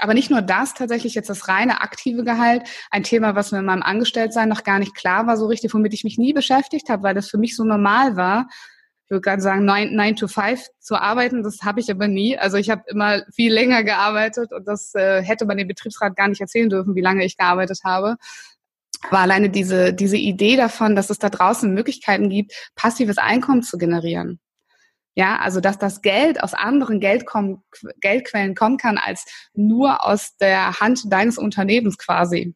aber nicht nur das, tatsächlich jetzt das reine aktive Gehalt, ein Thema, was mir in meinem Angestelltsein noch gar nicht klar war, so richtig, womit ich mich nie beschäftigt habe, weil das für mich so normal war. Ich würde gerade sagen, 9, 9 to 5 zu arbeiten, das habe ich aber nie. Also ich habe immer viel länger gearbeitet und das äh, hätte man dem Betriebsrat gar nicht erzählen dürfen, wie lange ich gearbeitet habe. Aber alleine diese, diese Idee davon, dass es da draußen Möglichkeiten gibt, passives Einkommen zu generieren. Ja, also dass das Geld aus anderen Geld kommen, Geldquellen kommen kann als nur aus der Hand deines Unternehmens quasi,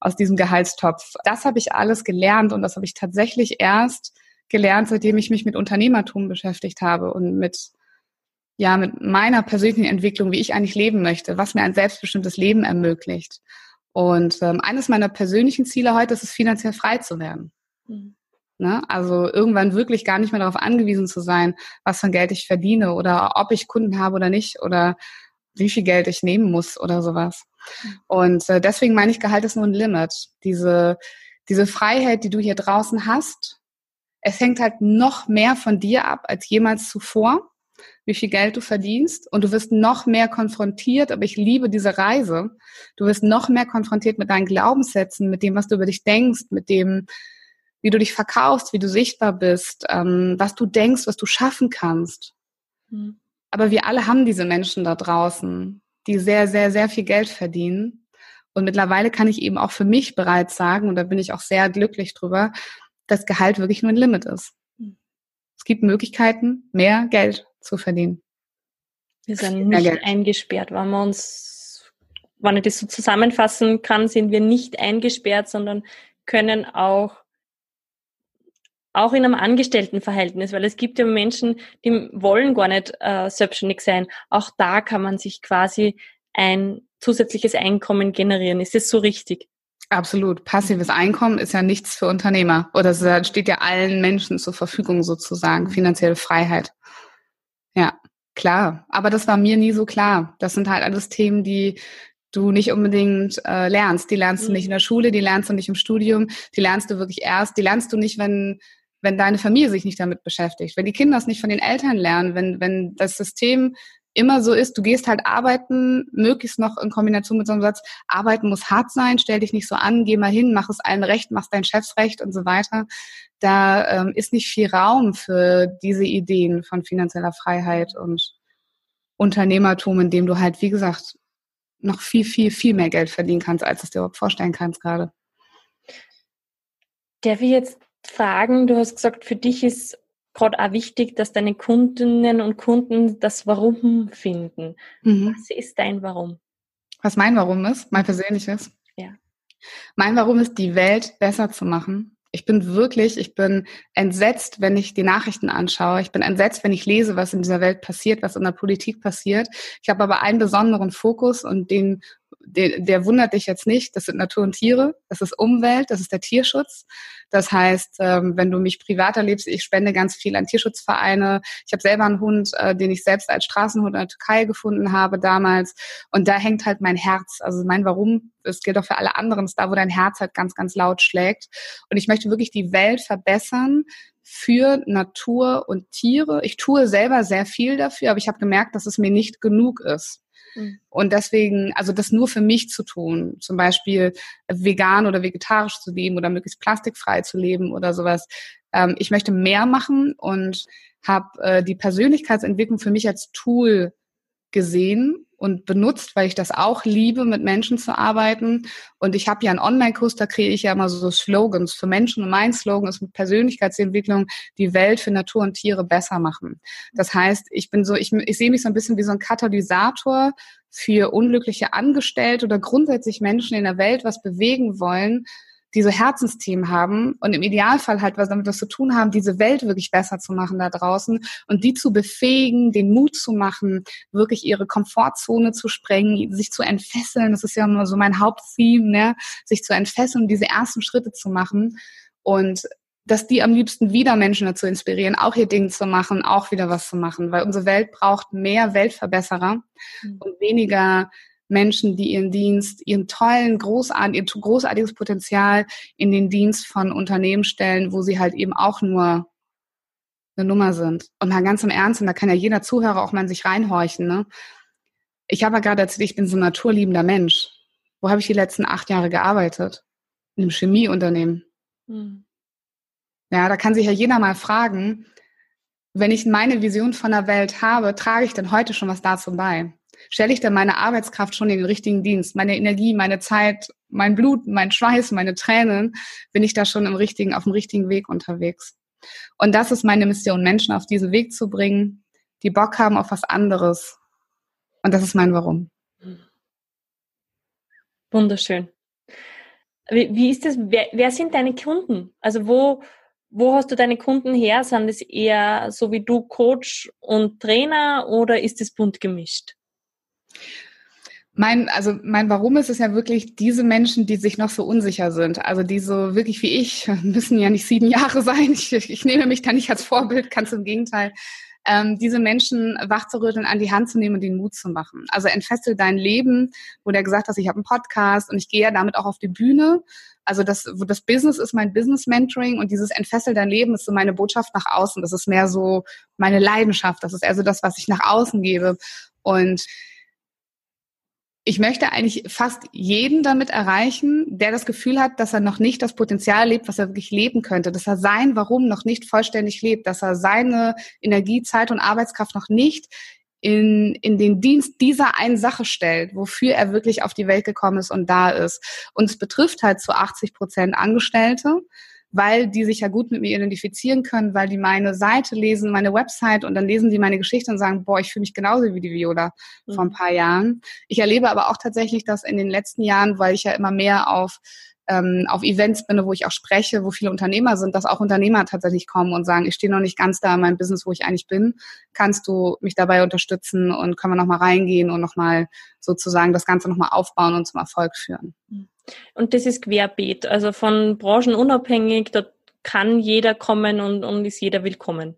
aus diesem Gehaltstopf. Das habe ich alles gelernt und das habe ich tatsächlich erst gelernt, seitdem ich mich mit Unternehmertum beschäftigt habe und mit ja mit meiner persönlichen Entwicklung, wie ich eigentlich leben möchte, was mir ein selbstbestimmtes Leben ermöglicht. Und ähm, eines meiner persönlichen Ziele heute ist es, finanziell frei zu werden. Mhm. Ne? Also irgendwann wirklich gar nicht mehr darauf angewiesen zu sein, was für ein Geld ich verdiene oder ob ich Kunden habe oder nicht oder wie viel Geld ich nehmen muss oder sowas. Und äh, deswegen meine ich, Gehalt ist nur ein Limit. Diese, diese Freiheit, die du hier draußen hast, es hängt halt noch mehr von dir ab als jemals zuvor, wie viel Geld du verdienst. Und du wirst noch mehr konfrontiert, aber ich liebe diese Reise. Du wirst noch mehr konfrontiert mit deinen Glaubenssätzen, mit dem, was du über dich denkst, mit dem, wie du dich verkaufst, wie du sichtbar bist, ähm, was du denkst, was du schaffen kannst. Mhm. Aber wir alle haben diese Menschen da draußen, die sehr, sehr, sehr viel Geld verdienen. Und mittlerweile kann ich eben auch für mich bereits sagen, und da bin ich auch sehr glücklich drüber, dass Gehalt wirklich nur ein Limit ist. Mhm. Es gibt Möglichkeiten, mehr Geld zu verdienen. Wir sind nicht eingesperrt. Wenn wir uns, wenn ich das so zusammenfassen kann, sind wir nicht eingesperrt, sondern können auch auch in einem Angestelltenverhältnis, weil es gibt ja Menschen, die wollen gar nicht äh, selbstständig sein. Auch da kann man sich quasi ein zusätzliches Einkommen generieren. Ist das so richtig? Absolut. Passives Einkommen ist ja nichts für Unternehmer oder es steht ja allen Menschen zur Verfügung sozusagen, finanzielle Freiheit. Ja, klar. Aber das war mir nie so klar. Das sind halt alles Themen, die du nicht unbedingt äh, lernst. Die lernst du nicht in der Schule, die lernst du nicht im Studium, die lernst du wirklich erst, die lernst du nicht, wenn wenn deine Familie sich nicht damit beschäftigt, wenn die Kinder es nicht von den Eltern lernen, wenn, wenn das System immer so ist, du gehst halt arbeiten, möglichst noch in Kombination mit so einem Satz, arbeiten muss hart sein, stell dich nicht so an, geh mal hin, mach es allen recht, mach dein Chefsrecht und so weiter. Da ähm, ist nicht viel Raum für diese Ideen von finanzieller Freiheit und Unternehmertum, in dem du halt, wie gesagt, noch viel, viel, viel mehr Geld verdienen kannst, als du es dir überhaupt vorstellen kannst gerade. Darf ich jetzt fragen, du hast gesagt, für dich ist gerade auch wichtig, dass deine Kundinnen und Kunden das Warum finden. Mhm. Was ist dein Warum? Was mein Warum ist, mein persönliches? Ja. Mein Warum ist, die Welt besser zu machen. Ich bin wirklich, ich bin entsetzt, wenn ich die Nachrichten anschaue. Ich bin entsetzt, wenn ich lese, was in dieser Welt passiert, was in der Politik passiert. Ich habe aber einen besonderen Fokus und den der, der wundert dich jetzt nicht. Das sind Natur und Tiere, das ist Umwelt, das ist der Tierschutz. Das heißt, ähm, wenn du mich privat erlebst, ich spende ganz viel an Tierschutzvereine. Ich habe selber einen Hund, äh, den ich selbst als Straßenhund in der Türkei gefunden habe damals. Und da hängt halt mein Herz. Also mein Warum, es gilt auch für alle anderen, ist da, wo dein Herz halt ganz, ganz laut schlägt. Und ich möchte wirklich die Welt verbessern für Natur und Tiere. Ich tue selber sehr viel dafür, aber ich habe gemerkt, dass es mir nicht genug ist. Mhm. Und deswegen, also das nur für mich zu tun, zum Beispiel vegan oder vegetarisch zu leben oder möglichst plastikfrei zu leben oder sowas. Ähm, ich möchte mehr machen und habe äh, die Persönlichkeitsentwicklung für mich als Tool gesehen und benutzt, weil ich das auch liebe, mit Menschen zu arbeiten. Und ich habe ja einen Online-Kurs, da kriege ich ja immer so Slogans für Menschen. Und mein Slogan ist mit Persönlichkeitsentwicklung die Welt für Natur und Tiere besser machen. Das heißt, ich bin so, ich, ich sehe mich so ein bisschen wie so ein Katalysator für unglückliche Angestellte oder grundsätzlich Menschen in der Welt was bewegen wollen, diese Herzensthemen haben und im Idealfall halt was damit was zu tun haben, diese Welt wirklich besser zu machen da draußen und die zu befähigen, den Mut zu machen, wirklich ihre Komfortzone zu sprengen, sich zu entfesseln. Das ist ja immer so mein Haupttheme, ne? sich zu entfesseln, diese ersten Schritte zu machen und dass die am liebsten wieder Menschen dazu inspirieren, auch ihr Ding zu machen, auch wieder was zu machen, weil unsere Welt braucht mehr Weltverbesserer mhm. und weniger Menschen, die ihren Dienst, ihren tollen, großartigen, ihr großartiges Potenzial in den Dienst von Unternehmen stellen, wo sie halt eben auch nur eine Nummer sind. Und mal ganz im Ernst, und da kann ja jeder Zuhörer auch mal in sich reinhorchen, ne? Ich habe ja gerade erzählt, ich bin so ein naturliebender Mensch. Wo habe ich die letzten acht Jahre gearbeitet? In einem Chemieunternehmen. Hm. Ja, da kann sich ja jeder mal fragen, wenn ich meine Vision von der Welt habe, trage ich denn heute schon was dazu bei? Stelle ich denn meine Arbeitskraft schon in den richtigen Dienst? Meine Energie, meine Zeit, mein Blut, mein Schweiß, meine Tränen, bin ich da schon im richtigen, auf dem richtigen Weg unterwegs? Und das ist meine Mission, Menschen auf diesen Weg zu bringen, die Bock haben auf was anderes. Und das ist mein Warum. Wunderschön. Wie, ist das? Wer, wer sind deine Kunden? Also wo, wo hast du deine Kunden her? Sind es eher so wie du Coach und Trainer oder ist es bunt gemischt? Mein, also mein Warum ist es ja wirklich diese Menschen, die sich noch so unsicher sind. Also die so wirklich wie ich, müssen ja nicht sieben Jahre sein. Ich, ich nehme mich da nicht als Vorbild, ganz im Gegenteil. Ähm, diese Menschen wachzurütteln, an die Hand zu nehmen und den Mut zu machen. Also entfessel dein Leben, wo der gesagt hat, ich habe einen Podcast und ich gehe ja damit auch auf die Bühne also das, das Business ist mein Business Mentoring und dieses Entfessel dein Leben ist so meine Botschaft nach außen. Das ist mehr so meine Leidenschaft. Das ist eher so das, was ich nach außen gebe. Und ich möchte eigentlich fast jeden damit erreichen, der das Gefühl hat, dass er noch nicht das Potenzial lebt, was er wirklich leben könnte, dass er sein Warum noch nicht vollständig lebt, dass er seine Energie, Zeit und Arbeitskraft noch nicht in, in den Dienst dieser einen Sache stellt, wofür er wirklich auf die Welt gekommen ist und da ist. Und es betrifft halt zu 80 Prozent Angestellte, weil die sich ja gut mit mir identifizieren können, weil die meine Seite lesen, meine Website und dann lesen die meine Geschichte und sagen, boah, ich fühle mich genauso wie die Viola mhm. vor ein paar Jahren. Ich erlebe aber auch tatsächlich, dass in den letzten Jahren, weil ich ja immer mehr auf ähm, auf Events bin, wo ich auch spreche, wo viele Unternehmer sind, dass auch Unternehmer tatsächlich kommen und sagen, ich stehe noch nicht ganz da in meinem Business, wo ich eigentlich bin. Kannst du mich dabei unterstützen und können wir nochmal reingehen und nochmal sozusagen das Ganze nochmal aufbauen und zum Erfolg führen. Und das ist querbeet, also von Branchen unabhängig, da kann jeder kommen und, und ist jeder willkommen.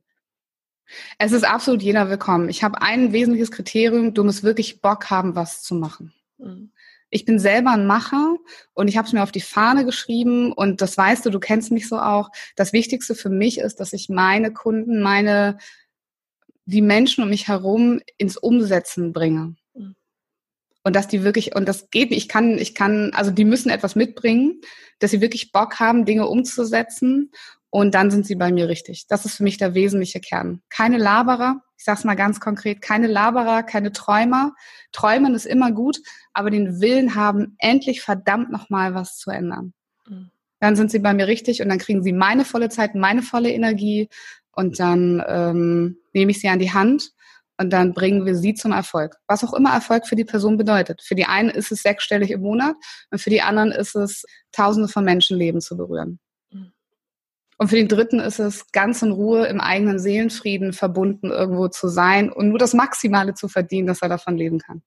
Es ist absolut jeder willkommen. Ich habe ein wesentliches Kriterium, du musst wirklich Bock haben, was zu machen. Mhm ich bin selber ein Macher und ich habe es mir auf die Fahne geschrieben und das weißt du, du kennst mich so auch. Das Wichtigste für mich ist, dass ich meine Kunden, meine, die Menschen um mich herum ins Umsetzen bringe. Und dass die wirklich, und das geht nicht, ich kann, ich kann, also die müssen etwas mitbringen, dass sie wirklich Bock haben, Dinge umzusetzen und dann sind sie bei mir richtig. Das ist für mich der wesentliche Kern. Keine Laberer, ich sage es mal ganz konkret, keine Laberer, keine Träumer. Träumen ist immer gut, aber den Willen haben, endlich verdammt nochmal was zu ändern. Mhm. Dann sind sie bei mir richtig und dann kriegen sie meine volle Zeit, meine volle Energie und dann ähm, nehme ich sie an die Hand und dann bringen wir sie zum Erfolg. Was auch immer Erfolg für die Person bedeutet. Für die einen ist es sechsstellig im Monat und für die anderen ist es Tausende von Menschenleben zu berühren. Und für den dritten ist es ganz in Ruhe im eigenen Seelenfrieden verbunden irgendwo zu sein und nur das Maximale zu verdienen, dass er davon leben kann.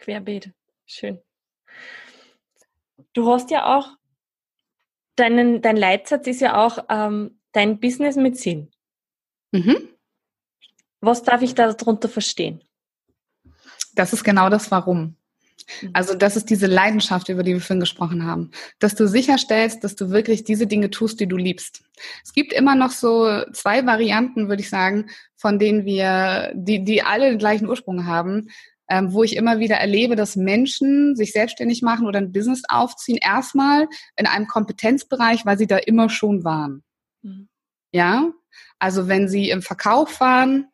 Querbeet. Schön. Du hast ja auch, deinen, dein Leitsatz ist ja auch ähm, dein Business mit Sinn. Mhm. Was darf ich da darunter verstehen? Das ist genau das Warum. Mhm. Also das ist diese Leidenschaft, über die wir vorhin gesprochen haben, dass du sicherstellst, dass du wirklich diese Dinge tust, die du liebst. Es gibt immer noch so zwei Varianten, würde ich sagen, von denen wir, die, die alle den gleichen Ursprung haben, ähm, wo ich immer wieder erlebe, dass Menschen sich selbstständig machen oder ein Business aufziehen, erstmal in einem Kompetenzbereich, weil sie da immer schon waren. Mhm. Ja, also wenn sie im Verkauf waren,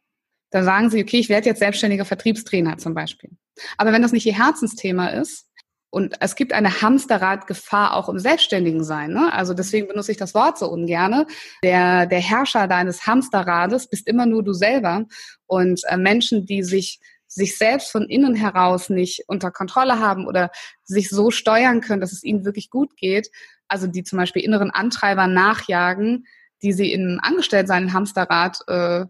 dann sagen sie, okay, ich werde jetzt selbstständiger Vertriebstrainer zum Beispiel. Aber wenn das nicht ihr Herzensthema ist, und es gibt eine Hamsterradgefahr auch im Selbstständigen sein. Ne? Also deswegen benutze ich das Wort so ungerne. Der, der Herrscher deines Hamsterrades bist immer nur du selber. Und äh, Menschen, die sich sich selbst von innen heraus nicht unter Kontrolle haben oder sich so steuern können, dass es ihnen wirklich gut geht, also die zum Beispiel inneren Antreiber nachjagen, die sie im Angestelltsein im Hamsterrad äh,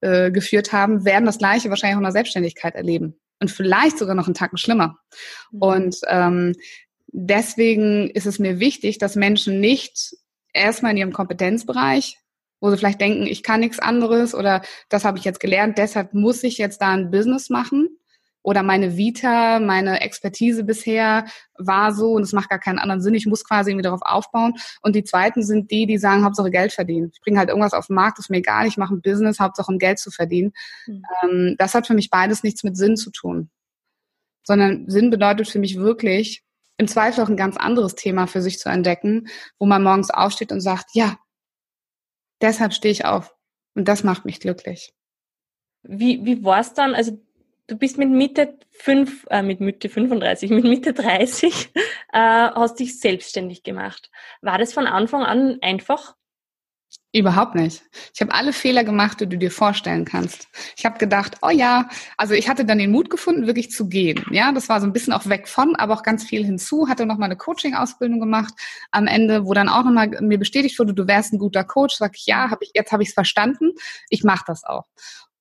äh, geführt haben, werden das Gleiche wahrscheinlich auch in der Selbstständigkeit erleben und vielleicht sogar noch einen Tacken schlimmer. Mhm. Und ähm, deswegen ist es mir wichtig, dass Menschen nicht erstmal in ihrem Kompetenzbereich, wo sie vielleicht denken, ich kann nichts anderes oder das habe ich jetzt gelernt, deshalb muss ich jetzt da ein Business machen oder meine Vita, meine Expertise bisher war so und es macht gar keinen anderen Sinn. Ich muss quasi irgendwie darauf aufbauen. Und die zweiten sind die, die sagen, Hauptsache Geld verdienen. Ich bringe halt irgendwas auf den Markt, ist mir egal, ich mache ein Business, Hauptsache um Geld zu verdienen. Mhm. Ähm, das hat für mich beides nichts mit Sinn zu tun. Sondern Sinn bedeutet für mich wirklich, im Zweifel auch ein ganz anderes Thema für sich zu entdecken, wo man morgens aufsteht und sagt, ja, deshalb stehe ich auf. Und das macht mich glücklich. Wie, wie war es dann? Also du bist mit Mitte fünf, äh, mit Mitte 35, mit Mitte 30, äh, hast dich selbstständig gemacht. War das von Anfang an einfach? Überhaupt nicht. Ich habe alle Fehler gemacht, die du dir vorstellen kannst. Ich habe gedacht, oh ja, also ich hatte dann den Mut gefunden, wirklich zu gehen. Ja, das war so ein bisschen auch weg von, aber auch ganz viel hinzu. Hatte noch mal eine Coaching-Ausbildung gemacht am Ende, wo dann auch noch mal mir bestätigt wurde, du wärst ein guter Coach. Sag ich, ja, habe ich jetzt habe ich es verstanden. Ich mache das auch.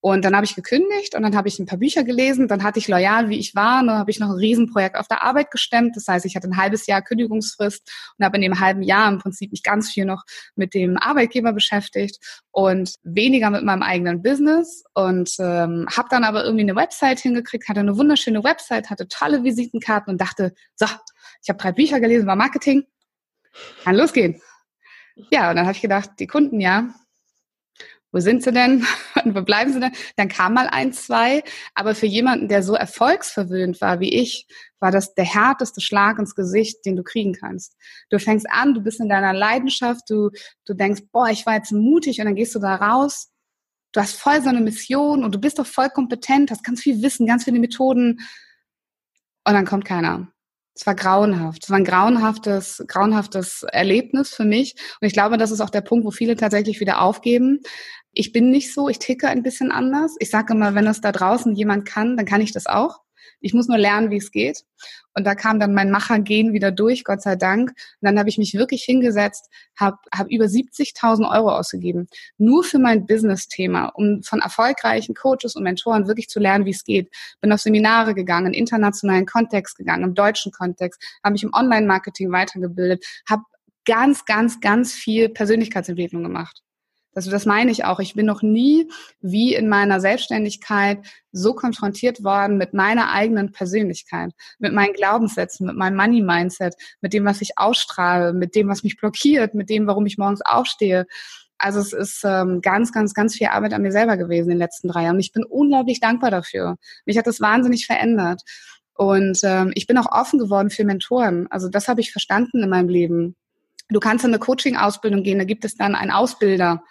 Und dann habe ich gekündigt und dann habe ich ein paar Bücher gelesen. Dann hatte ich loyal, wie ich war, und dann habe ich noch ein Riesenprojekt auf der Arbeit gestemmt. Das heißt, ich hatte ein halbes Jahr Kündigungsfrist und habe in dem halben Jahr im Prinzip mich ganz viel noch mit dem Arbeitgeber beschäftigt und weniger mit meinem eigenen Business. Und ähm, habe dann aber irgendwie eine Website hingekriegt, hatte eine wunderschöne Website, hatte tolle Visitenkarten und dachte, so, ich habe drei Bücher gelesen, war Marketing, kann losgehen. Ja, und dann habe ich gedacht, die Kunden ja, wo sind sie denn? Wo bleiben sie denn? Dann kam mal ein, zwei. Aber für jemanden, der so erfolgsverwöhnt war wie ich, war das der härteste Schlag ins Gesicht, den du kriegen kannst. Du fängst an, du bist in deiner Leidenschaft, du, du denkst, boah, ich war jetzt mutig und dann gehst du da raus. Du hast voll so eine Mission und du bist doch voll kompetent, hast ganz viel Wissen, ganz viele Methoden. Und dann kommt keiner. Es war grauenhaft. Es war ein grauenhaftes, grauenhaftes Erlebnis für mich. Und ich glaube, das ist auch der Punkt, wo viele tatsächlich wieder aufgeben. Ich bin nicht so, ich ticke ein bisschen anders. Ich sage immer, wenn das da draußen jemand kann, dann kann ich das auch. Ich muss nur lernen, wie es geht. Und da kam dann mein Machergehen wieder durch, Gott sei Dank. Und dann habe ich mich wirklich hingesetzt, habe hab über 70.000 Euro ausgegeben, nur für mein Business-Thema, um von erfolgreichen Coaches und Mentoren wirklich zu lernen, wie es geht. Bin auf Seminare gegangen, in internationalen Kontext gegangen, im deutschen Kontext, habe mich im Online-Marketing weitergebildet, habe ganz, ganz, ganz viel Persönlichkeitsentwicklung gemacht. Also das meine ich auch. Ich bin noch nie wie in meiner Selbstständigkeit so konfrontiert worden mit meiner eigenen Persönlichkeit, mit meinen Glaubenssätzen, mit meinem Money-Mindset, mit dem, was ich ausstrahle, mit dem, was mich blockiert, mit dem, warum ich morgens aufstehe. Also es ist ähm, ganz, ganz, ganz viel Arbeit an mir selber gewesen in den letzten drei Jahren. Ich bin unglaublich dankbar dafür. Mich hat das wahnsinnig verändert. Und ähm, ich bin auch offen geworden für Mentoren. Also das habe ich verstanden in meinem Leben. Du kannst in eine Coaching-Ausbildung gehen, da gibt es dann einen Ausbilder,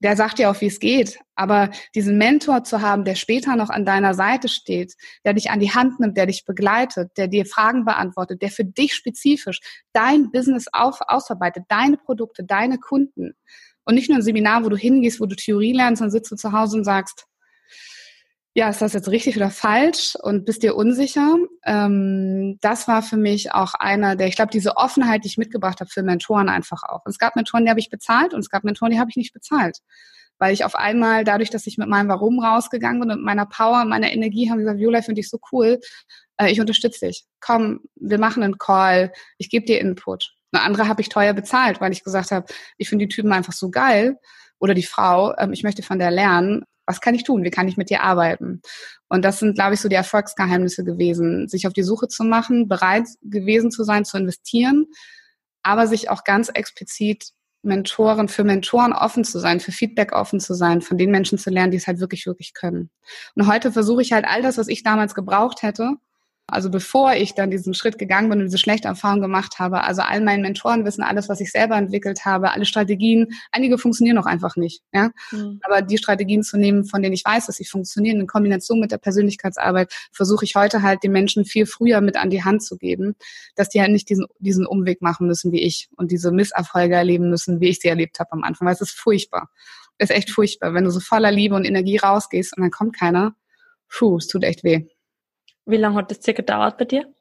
der sagt dir auch, wie es geht. Aber diesen Mentor zu haben, der später noch an deiner Seite steht, der dich an die Hand nimmt, der dich begleitet, der dir Fragen beantwortet, der für dich spezifisch dein Business auf, ausarbeitet, deine Produkte, deine Kunden. Und nicht nur ein Seminar, wo du hingehst, wo du Theorie lernst, dann sitzt du zu Hause und sagst, ja, ist das jetzt richtig oder falsch und bist dir unsicher? Ähm, das war für mich auch einer der, ich glaube, diese Offenheit, die ich mitgebracht habe für Mentoren einfach auch. Und es gab Mentoren, die habe ich bezahlt und es gab Mentoren, die habe ich nicht bezahlt. Weil ich auf einmal, dadurch, dass ich mit meinem Warum rausgegangen bin und meiner Power, meiner Energie, haben gesagt, Viola, finde ich so cool, äh, ich unterstütze dich. Komm, wir machen einen Call, ich gebe dir Input. Eine andere habe ich teuer bezahlt, weil ich gesagt habe, ich finde die Typen einfach so geil oder die Frau, ähm, ich möchte von der lernen was kann ich tun? Wie kann ich mit dir arbeiten? Und das sind, glaube ich, so die Erfolgsgeheimnisse gewesen, sich auf die Suche zu machen, bereit gewesen zu sein, zu investieren, aber sich auch ganz explizit Mentoren für Mentoren offen zu sein, für Feedback offen zu sein, von den Menschen zu lernen, die es halt wirklich, wirklich können. Und heute versuche ich halt all das, was ich damals gebraucht hätte, also bevor ich dann diesen Schritt gegangen bin und diese schlechte Erfahrung gemacht habe, also all meinen Mentoren wissen alles, was ich selber entwickelt habe, alle Strategien, einige funktionieren noch einfach nicht, ja. Mhm. Aber die Strategien zu nehmen, von denen ich weiß, dass sie funktionieren, in Kombination mit der Persönlichkeitsarbeit, versuche ich heute halt den Menschen viel früher mit an die Hand zu geben, dass die halt nicht diesen, diesen Umweg machen müssen wie ich und diese Misserfolge erleben müssen, wie ich sie erlebt habe am Anfang, weil es ist furchtbar. Es ist echt furchtbar, wenn du so voller Liebe und Energie rausgehst und dann kommt keiner. Puh, es tut echt weh. Wie lange hat das circa gedauert bei dir?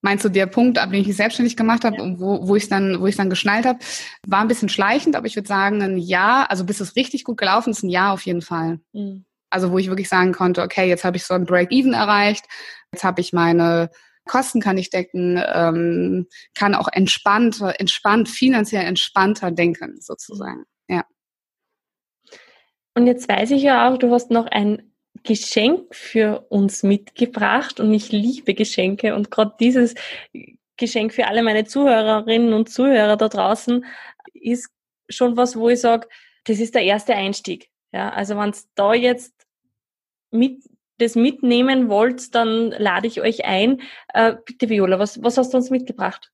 Meinst du der Punkt, ab dem ich mich selbstständig gemacht habe, ja. wo, wo ich dann, wo ich dann geschnallt habe, war ein bisschen schleichend, aber ich würde sagen ein Jahr, also bis es richtig gut gelaufen ist, ein Jahr auf jeden Fall. Mhm. Also wo ich wirklich sagen konnte, okay, jetzt habe ich so ein Break-Even erreicht, jetzt habe ich meine Kosten kann ich decken, ähm, kann auch entspannt, entspannt, finanziell entspannter denken, sozusagen. Ja. Und jetzt weiß ich ja auch, du hast noch ein Geschenk für uns mitgebracht und ich liebe Geschenke und gerade dieses Geschenk für alle meine Zuhörerinnen und Zuhörer da draußen ist schon was, wo ich sage, das ist der erste Einstieg. Ja, also wenn es da jetzt mit das mitnehmen wollt, dann lade ich euch ein. Äh, bitte Viola, was, was hast du uns mitgebracht?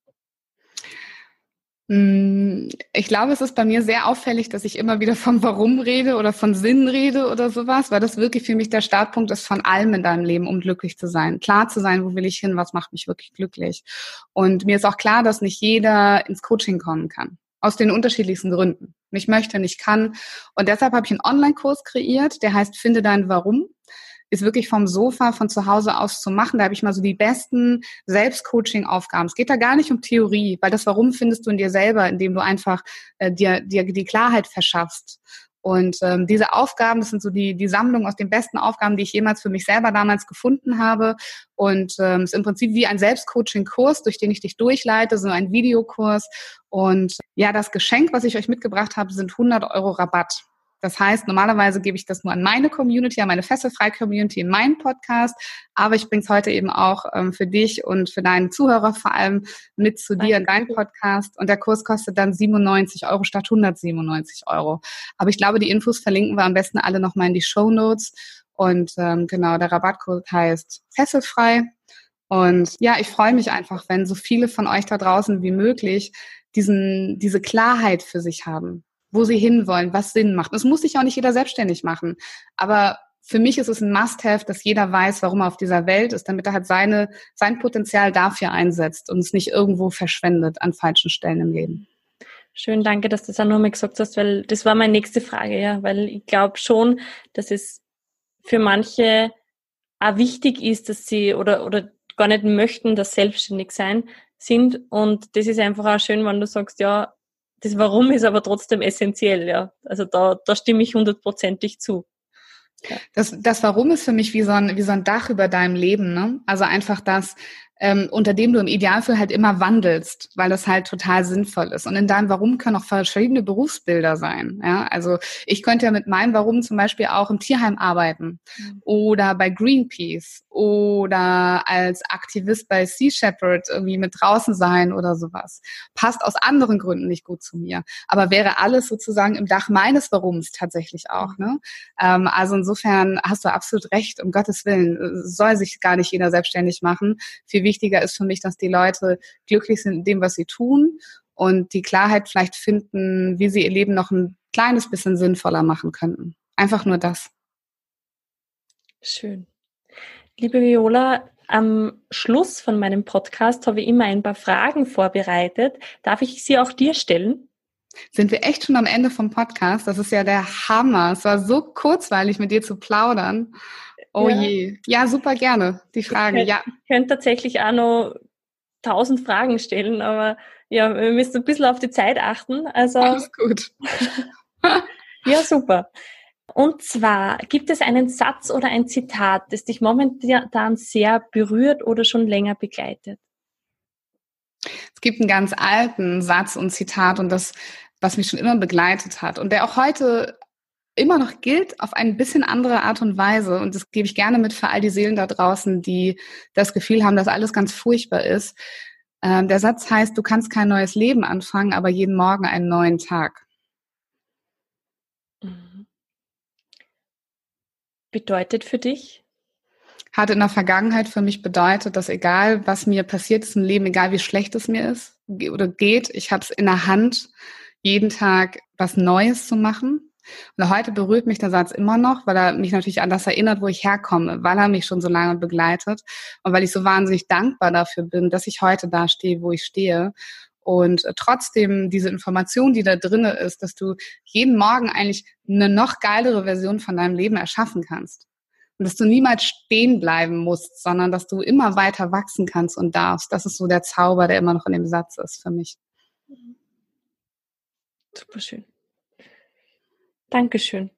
Mm, ich glaube, es ist bei mir sehr auffällig, dass ich immer wieder vom Warum rede oder von Sinn rede oder sowas, weil das wirklich für mich der Startpunkt ist von allem in deinem Leben, um glücklich zu sein. Klar zu sein, wo will ich hin, was macht mich wirklich glücklich. Und mir ist auch klar, dass nicht jeder ins Coaching kommen kann. Aus den unterschiedlichsten Gründen. Ich möchte, nicht kann. Und deshalb habe ich einen Online-Kurs kreiert, der heißt Finde dein Warum ist wirklich vom Sofa von zu Hause aus zu machen. Da habe ich mal so die besten Selbstcoaching-Aufgaben. Es geht da gar nicht um Theorie, weil das Warum findest du in dir selber, indem du einfach äh, dir, dir die Klarheit verschaffst. Und ähm, diese Aufgaben, das sind so die, die Sammlung aus den besten Aufgaben, die ich jemals für mich selber damals gefunden habe. Und ähm, ist im Prinzip wie ein Selbstcoaching-Kurs, durch den ich dich durchleite, so ein Videokurs. Und ja, das Geschenk, was ich euch mitgebracht habe, sind 100 Euro Rabatt. Das heißt, normalerweise gebe ich das nur an meine Community, an meine fesselfreie Community in meinen Podcast, aber ich bringe es heute eben auch ähm, für dich und für deinen Zuhörer vor allem mit zu dir in deinen Podcast. Und der Kurs kostet dann 97 Euro statt 197 Euro. Aber ich glaube, die Infos verlinken wir am besten alle nochmal in die Show Notes. Und ähm, genau, der Rabattcode heißt fesselfrei und ja, ich freue mich einfach, wenn so viele von euch da draußen wie möglich diesen, diese Klarheit für sich haben wo sie hinwollen, was Sinn macht. Das muss sich auch nicht jeder selbstständig machen. Aber für mich ist es ein Must-have, dass jeder weiß, warum er auf dieser Welt ist, damit er halt seine, sein Potenzial dafür einsetzt und es nicht irgendwo verschwendet an falschen Stellen im Leben. Schön, danke, dass du das auch nochmal gesagt hast, weil das war meine nächste Frage, ja, weil ich glaube schon, dass es für manche auch wichtig ist, dass sie oder, oder gar nicht möchten, dass selbstständig sein sind. Und das ist einfach auch schön, wenn du sagst, ja, das Warum ist aber trotzdem essentiell, ja. Also da, da stimme ich hundertprozentig zu. Ja. Das, das Warum ist für mich wie so ein, wie so ein Dach über deinem Leben, ne? Also einfach das, ähm, unter dem du im Idealfall halt immer wandelst, weil das halt total sinnvoll ist. Und in deinem Warum können auch verschiedene Berufsbilder sein. Ja? Also ich könnte ja mit meinem Warum zum Beispiel auch im Tierheim arbeiten mhm. oder bei Greenpeace oder als Aktivist bei Sea Shepherd irgendwie mit draußen sein oder sowas. Passt aus anderen Gründen nicht gut zu mir, aber wäre alles sozusagen im Dach meines Warums tatsächlich auch. Ne? Ähm, also insofern hast du absolut recht, um Gottes Willen, soll sich gar nicht jeder selbstständig machen. Viel wichtiger ist für mich, dass die Leute glücklich sind in dem, was sie tun und die Klarheit vielleicht finden, wie sie ihr Leben noch ein kleines bisschen sinnvoller machen könnten. Einfach nur das. Schön. Liebe Viola, am Schluss von meinem Podcast habe ich immer ein paar Fragen vorbereitet. Darf ich sie auch dir stellen? Sind wir echt schon am Ende vom Podcast? Das ist ja der Hammer. Es war so kurzweilig, mit dir zu plaudern. Oh ja. je. Ja, super gerne. Die Fragen, ich ja. Ich könnte tatsächlich auch noch tausend Fragen stellen, aber ja, wir müssen ein bisschen auf die Zeit achten. Also, Alles gut. ja, super. Und zwar, gibt es einen Satz oder ein Zitat, das dich momentan sehr berührt oder schon länger begleitet? Es gibt einen ganz alten Satz und Zitat und das, was mich schon immer begleitet hat und der auch heute immer noch gilt, auf ein bisschen andere Art und Weise. Und das gebe ich gerne mit für all die Seelen da draußen, die das Gefühl haben, dass alles ganz furchtbar ist. Ähm, der Satz heißt, du kannst kein neues Leben anfangen, aber jeden Morgen einen neuen Tag. Mhm. Bedeutet für dich? Hat in der Vergangenheit für mich bedeutet, dass egal, was mir passiert ist im Leben, egal wie schlecht es mir ist oder geht, ich habe es in der Hand, jeden Tag was Neues zu machen und heute berührt mich der Satz immer noch, weil er mich natürlich an das erinnert, wo ich herkomme, weil er mich schon so lange begleitet und weil ich so wahnsinnig dankbar dafür bin, dass ich heute da stehe, wo ich stehe. Und trotzdem diese Information, die da drinne ist, dass du jeden Morgen eigentlich eine noch geilere Version von deinem Leben erschaffen kannst. Und dass du niemals stehen bleiben musst, sondern dass du immer weiter wachsen kannst und darfst. Das ist so der Zauber, der immer noch in dem Satz ist für mich. Super schön. Dankeschön.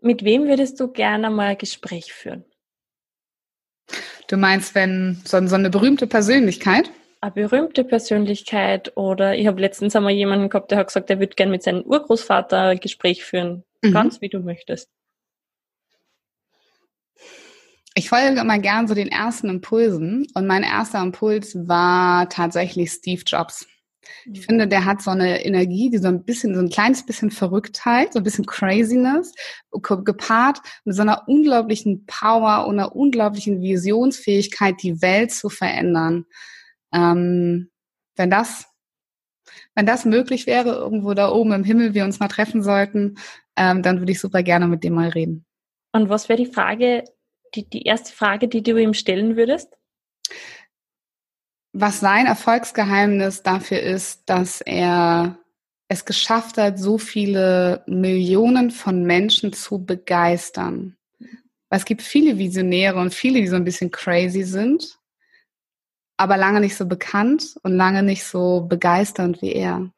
Mit wem würdest du gerne mal ein Gespräch führen? Du meinst, wenn so, so eine berühmte Persönlichkeit? Eine berühmte Persönlichkeit oder ich habe letztens einmal jemanden gehabt, der hat gesagt, er würde gerne mit seinem Urgroßvater ein Gespräch führen. Mhm. Ganz wie du möchtest. Ich folge immer gern so den ersten Impulsen und mein erster Impuls war tatsächlich Steve Jobs. Ich finde, der hat so eine Energie, die so ein bisschen, so ein kleines bisschen Verrücktheit, so ein bisschen Craziness, gepaart mit so einer unglaublichen Power und einer unglaublichen Visionsfähigkeit, die Welt zu verändern. Ähm, wenn das, wenn das möglich wäre, irgendwo da oben im Himmel wir uns mal treffen sollten, ähm, dann würde ich super gerne mit dem mal reden. Und was wäre die Frage, die, die erste Frage, die du ihm stellen würdest? Was sein Erfolgsgeheimnis dafür ist, dass er es geschafft hat, so viele Millionen von Menschen zu begeistern. Weil es gibt viele Visionäre und viele, die so ein bisschen crazy sind, aber lange nicht so bekannt und lange nicht so begeisternd wie er.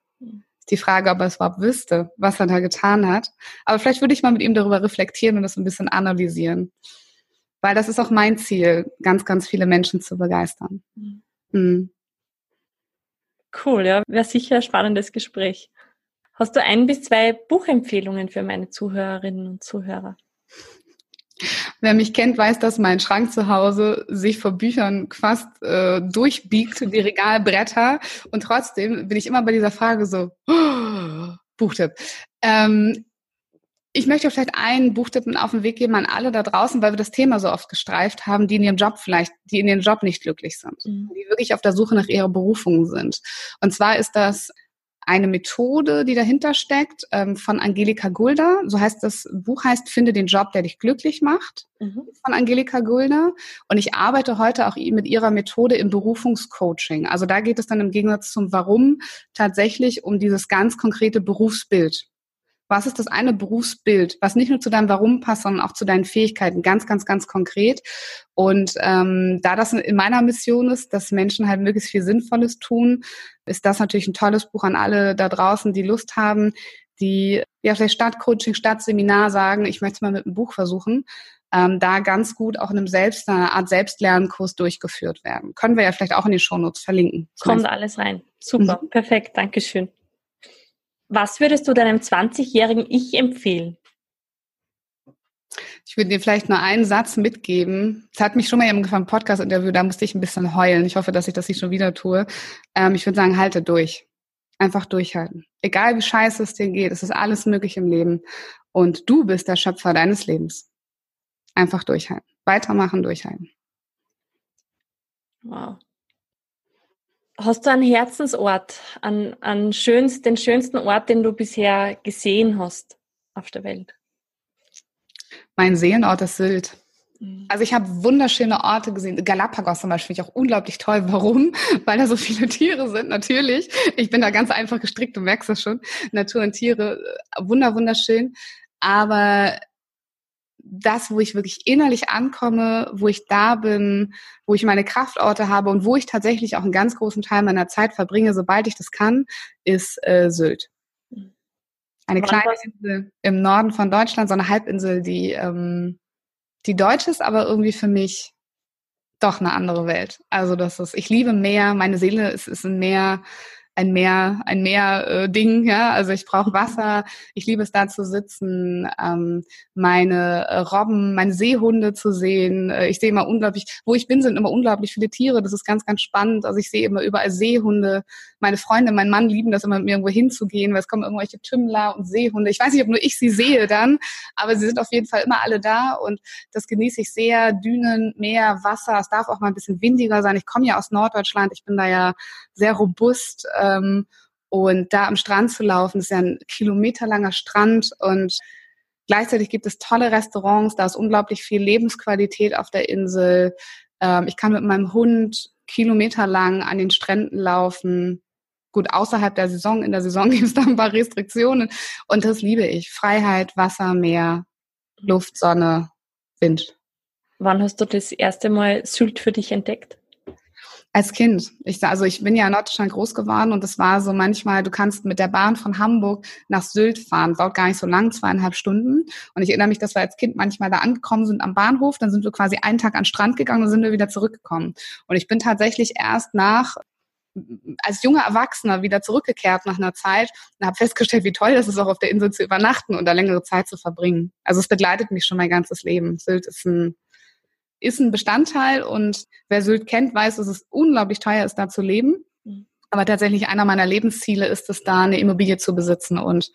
Die Frage, ob er es überhaupt wüsste, was er da getan hat. Aber vielleicht würde ich mal mit ihm darüber reflektieren und das ein bisschen analysieren. Weil das ist auch mein Ziel, ganz, ganz viele Menschen zu begeistern. Mhm. Cool, ja, wäre sicher ein spannendes Gespräch. Hast du ein bis zwei Buchempfehlungen für meine Zuhörerinnen und Zuhörer? Wer mich kennt, weiß, dass mein Schrank zu Hause sich vor Büchern fast äh, durchbiegt, die Regalbretter. Und trotzdem bin ich immer bei dieser Frage so, oh, Buchtipp. Ähm, ich möchte vielleicht einen Buchtipp auf den Weg geben an alle da draußen, weil wir das Thema so oft gestreift haben, die in ihrem Job vielleicht, die in ihrem Job nicht glücklich sind, mhm. die wirklich auf der Suche nach ihrer Berufung sind. Und zwar ist das eine Methode, die dahinter steckt, ähm, von Angelika Gulda. So heißt das Buch heißt Finde den Job, der dich glücklich macht, mhm. von Angelika Gulda. Und ich arbeite heute auch mit ihrer Methode im Berufungscoaching. Also da geht es dann im Gegensatz zum Warum tatsächlich um dieses ganz konkrete Berufsbild. Was ist das eine Berufsbild, was nicht nur zu deinem Warum passt, sondern auch zu deinen Fähigkeiten, ganz, ganz, ganz konkret. Und ähm, da das in meiner Mission ist, dass Menschen halt möglichst viel Sinnvolles tun, ist das natürlich ein tolles Buch an alle da draußen, die Lust haben, die ja vielleicht Stadtcoaching, Stadtseminar sagen, ich möchte es mal mit einem Buch versuchen. Ähm, da ganz gut auch in einem Selbst, einer Art Selbstlernkurs durchgeführt werden. Können wir ja vielleicht auch in den Shownotes verlinken. Kommt alles rein. Super, mhm. perfekt, Dankeschön. Was würdest du deinem 20-jährigen Ich empfehlen? Ich würde dir vielleicht nur einen Satz mitgeben. Es hat mich schon mal im Podcast-Interview, da musste ich ein bisschen heulen. Ich hoffe, dass ich das nicht schon wieder tue. Ähm, ich würde sagen, halte durch. Einfach durchhalten. Egal wie scheiße es dir geht, es ist alles möglich im Leben. Und du bist der Schöpfer deines Lebens. Einfach durchhalten. Weitermachen, durchhalten. Wow. Hast du einen Herzensort, an, an schönst, den schönsten Ort, den du bisher gesehen hast auf der Welt? Mein Seelenort ist Sylt. Mhm. Also ich habe wunderschöne Orte gesehen. Galapagos zum Beispiel finde ich auch unglaublich toll. Warum? Weil da so viele Tiere sind, natürlich. Ich bin da ganz einfach gestrickt, du merkst das schon. Natur und Tiere, äh, wunder, wunderschön. Aber das, wo ich wirklich innerlich ankomme, wo ich da bin, wo ich meine Kraftorte habe und wo ich tatsächlich auch einen ganz großen Teil meiner Zeit verbringe, sobald ich das kann, ist äh, Sylt. Eine kleine Insel im Norden von Deutschland, so eine Halbinsel, die, ähm, die deutsch ist, aber irgendwie für mich doch eine andere Welt. Also das ist, ich liebe Meer, meine Seele ist, ist ein Meer, ein Meer, ein Meer-Ding, äh, ja. Also ich brauche Wasser, ich liebe es da zu sitzen, ähm, meine äh, Robben, meine Seehunde zu sehen. Äh, ich sehe immer unglaublich, wo ich bin, sind immer unglaublich viele Tiere. Das ist ganz, ganz spannend. Also ich sehe immer überall Seehunde. Meine Freunde, mein Mann lieben das immer, mit mir irgendwo hinzugehen, weil es kommen irgendwelche Tümmler und Seehunde. Ich weiß nicht, ob nur ich sie sehe dann, aber sie sind auf jeden Fall immer alle da und das genieße ich sehr. Dünen, Meer, Wasser. Es darf auch mal ein bisschen windiger sein. Ich komme ja aus Norddeutschland. Ich bin da ja sehr robust. Äh, ähm, und da am Strand zu laufen, ist ja ein kilometerlanger Strand und gleichzeitig gibt es tolle Restaurants, da ist unglaublich viel Lebensqualität auf der Insel. Ähm, ich kann mit meinem Hund kilometerlang an den Stränden laufen. Gut, außerhalb der Saison, in der Saison gibt es da ein paar Restriktionen. Und das liebe ich. Freiheit, Wasser, Meer, Luft, Sonne, Wind. Wann hast du das erste Mal Sylt für dich entdeckt? Als Kind. Ich, also ich bin ja in Norddeutschland groß geworden und es war so manchmal, du kannst mit der Bahn von Hamburg nach Sylt fahren, dauert gar nicht so lang, zweieinhalb Stunden. Und ich erinnere mich, dass wir als Kind manchmal da angekommen sind am Bahnhof, dann sind wir quasi einen Tag an den Strand gegangen und sind wir wieder zurückgekommen. Und ich bin tatsächlich erst nach als junger Erwachsener wieder zurückgekehrt nach einer Zeit und habe festgestellt, wie toll es ist, auch auf der Insel zu übernachten und da längere Zeit zu verbringen. Also es begleitet mich schon mein ganzes Leben. Sylt ist ein ist ein Bestandteil und wer Sylt kennt, weiß, dass es unglaublich teuer ist, da zu leben. Mhm. Aber tatsächlich einer meiner Lebensziele ist es, da eine Immobilie zu besitzen und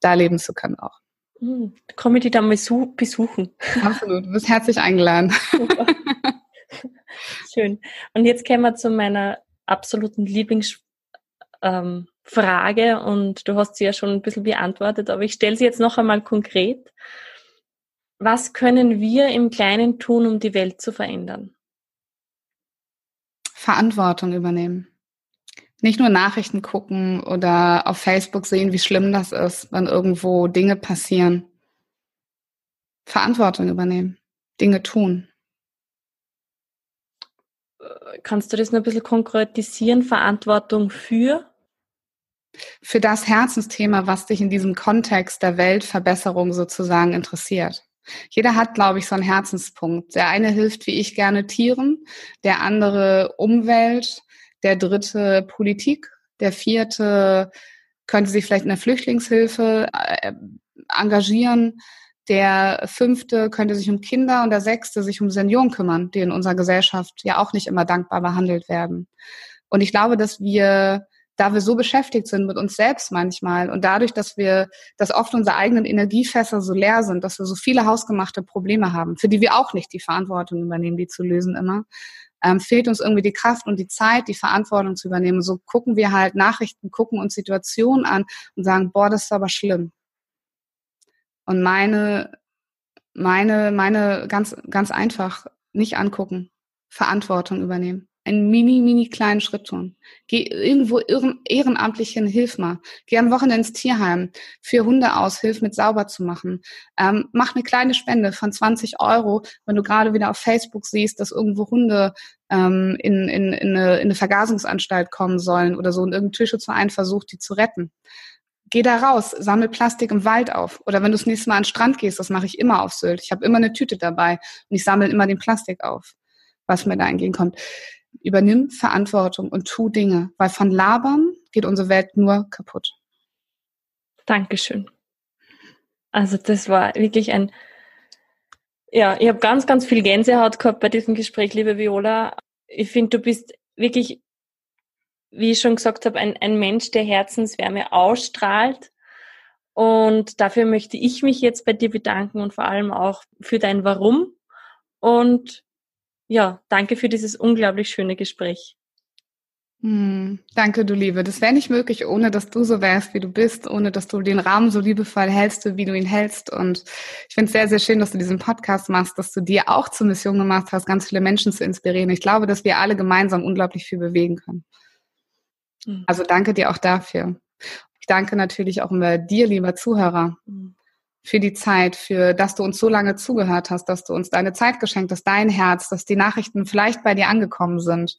da leben zu können auch. Mhm. Komme ich die dann mal besuchen? Absolut, du bist herzlich eingeladen. Schön. Und jetzt kommen wir zu meiner absoluten Lieblingsfrage ähm, und du hast sie ja schon ein bisschen beantwortet, aber ich stelle sie jetzt noch einmal konkret. Was können wir im Kleinen tun, um die Welt zu verändern? Verantwortung übernehmen. Nicht nur Nachrichten gucken oder auf Facebook sehen, wie schlimm das ist, wenn irgendwo Dinge passieren. Verantwortung übernehmen. Dinge tun. Kannst du das noch ein bisschen konkretisieren? Verantwortung für? Für das Herzensthema, was dich in diesem Kontext der Weltverbesserung sozusagen interessiert. Jeder hat, glaube ich, so einen Herzenspunkt. Der eine hilft, wie ich gerne, Tieren, der andere Umwelt, der dritte Politik, der vierte könnte sich vielleicht in der Flüchtlingshilfe äh, engagieren, der fünfte könnte sich um Kinder und der sechste sich um Senioren kümmern, die in unserer Gesellschaft ja auch nicht immer dankbar behandelt werden. Und ich glaube, dass wir da wir so beschäftigt sind mit uns selbst manchmal und dadurch, dass wir, dass oft unsere eigenen Energiefässer so leer sind, dass wir so viele hausgemachte Probleme haben, für die wir auch nicht die Verantwortung übernehmen, die zu lösen immer, ähm, fehlt uns irgendwie die Kraft und die Zeit, die Verantwortung zu übernehmen. So gucken wir halt Nachrichten, gucken uns Situationen an und sagen, boah, das ist aber schlimm. Und meine, meine, meine ganz, ganz einfach nicht angucken, Verantwortung übernehmen einen mini, mini kleinen Schritt tun. Geh irgendwo ehrenamtlich hin, hilf mal. Geh am Wochenende ins Tierheim, für Hunde aus, hilf mit sauber zu machen. Ähm, mach eine kleine Spende von 20 Euro, wenn du gerade wieder auf Facebook siehst, dass irgendwo Hunde ähm, in, in, in, eine, in eine Vergasungsanstalt kommen sollen oder so und irgendein Tierschutzverein versucht, die zu retten. Geh da raus, sammel Plastik im Wald auf. Oder wenn du das nächste Mal an den Strand gehst, das mache ich immer auf Sylt. Ich habe immer eine Tüte dabei und ich sammle immer den Plastik auf, was mir da entgegenkommt übernimm Verantwortung und tu Dinge, weil von Labern geht unsere Welt nur kaputt. Dankeschön. Also das war wirklich ein, ja, ich habe ganz, ganz viel Gänsehaut gehabt bei diesem Gespräch, liebe Viola. Ich finde, du bist wirklich, wie ich schon gesagt habe, ein, ein Mensch, der Herzenswärme ausstrahlt. Und dafür möchte ich mich jetzt bei dir bedanken und vor allem auch für dein Warum. Und ja, danke für dieses unglaublich schöne Gespräch. Hm, danke, du Liebe. Das wäre nicht möglich, ohne dass du so wärst, wie du bist, ohne dass du den Rahmen so liebevoll hältst, wie du ihn hältst. Und ich finde es sehr, sehr schön, dass du diesen Podcast machst, dass du dir auch zur Mission gemacht hast, ganz viele Menschen zu inspirieren. Ich glaube, dass wir alle gemeinsam unglaublich viel bewegen können. Hm. Also danke dir auch dafür. Ich danke natürlich auch immer dir, lieber Zuhörer. Hm für die Zeit, für dass du uns so lange zugehört hast, dass du uns deine Zeit geschenkt hast, dein Herz, dass die Nachrichten vielleicht bei dir angekommen sind,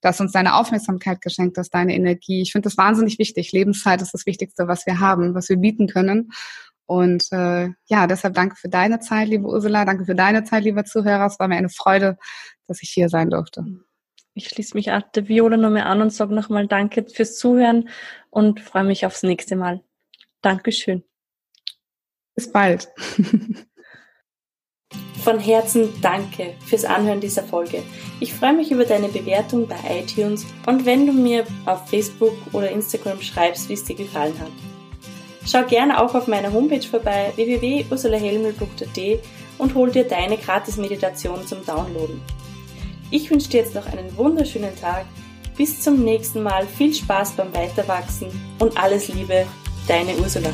dass uns deine Aufmerksamkeit geschenkt hast, deine Energie. Ich finde das wahnsinnig wichtig. Lebenszeit ist das Wichtigste, was wir haben, was wir bieten können. Und äh, ja, deshalb danke für deine Zeit, liebe Ursula. Danke für deine Zeit, lieber Zuhörer. Es war mir eine Freude, dass ich hier sein durfte. Ich schließe mich der Viola nochmal an und sage nochmal Danke fürs Zuhören und freue mich aufs nächste Mal. Dankeschön. Bis bald. Von Herzen danke fürs Anhören dieser Folge. Ich freue mich über deine Bewertung bei iTunes und wenn du mir auf Facebook oder Instagram schreibst, wie es dir gefallen hat. Schau gerne auch auf meiner Homepage vorbei www.ursulahelmel.at und hol dir deine Gratis-Meditation zum Downloaden. Ich wünsche dir jetzt noch einen wunderschönen Tag. Bis zum nächsten Mal. Viel Spaß beim Weiterwachsen und alles Liebe, deine Ursula.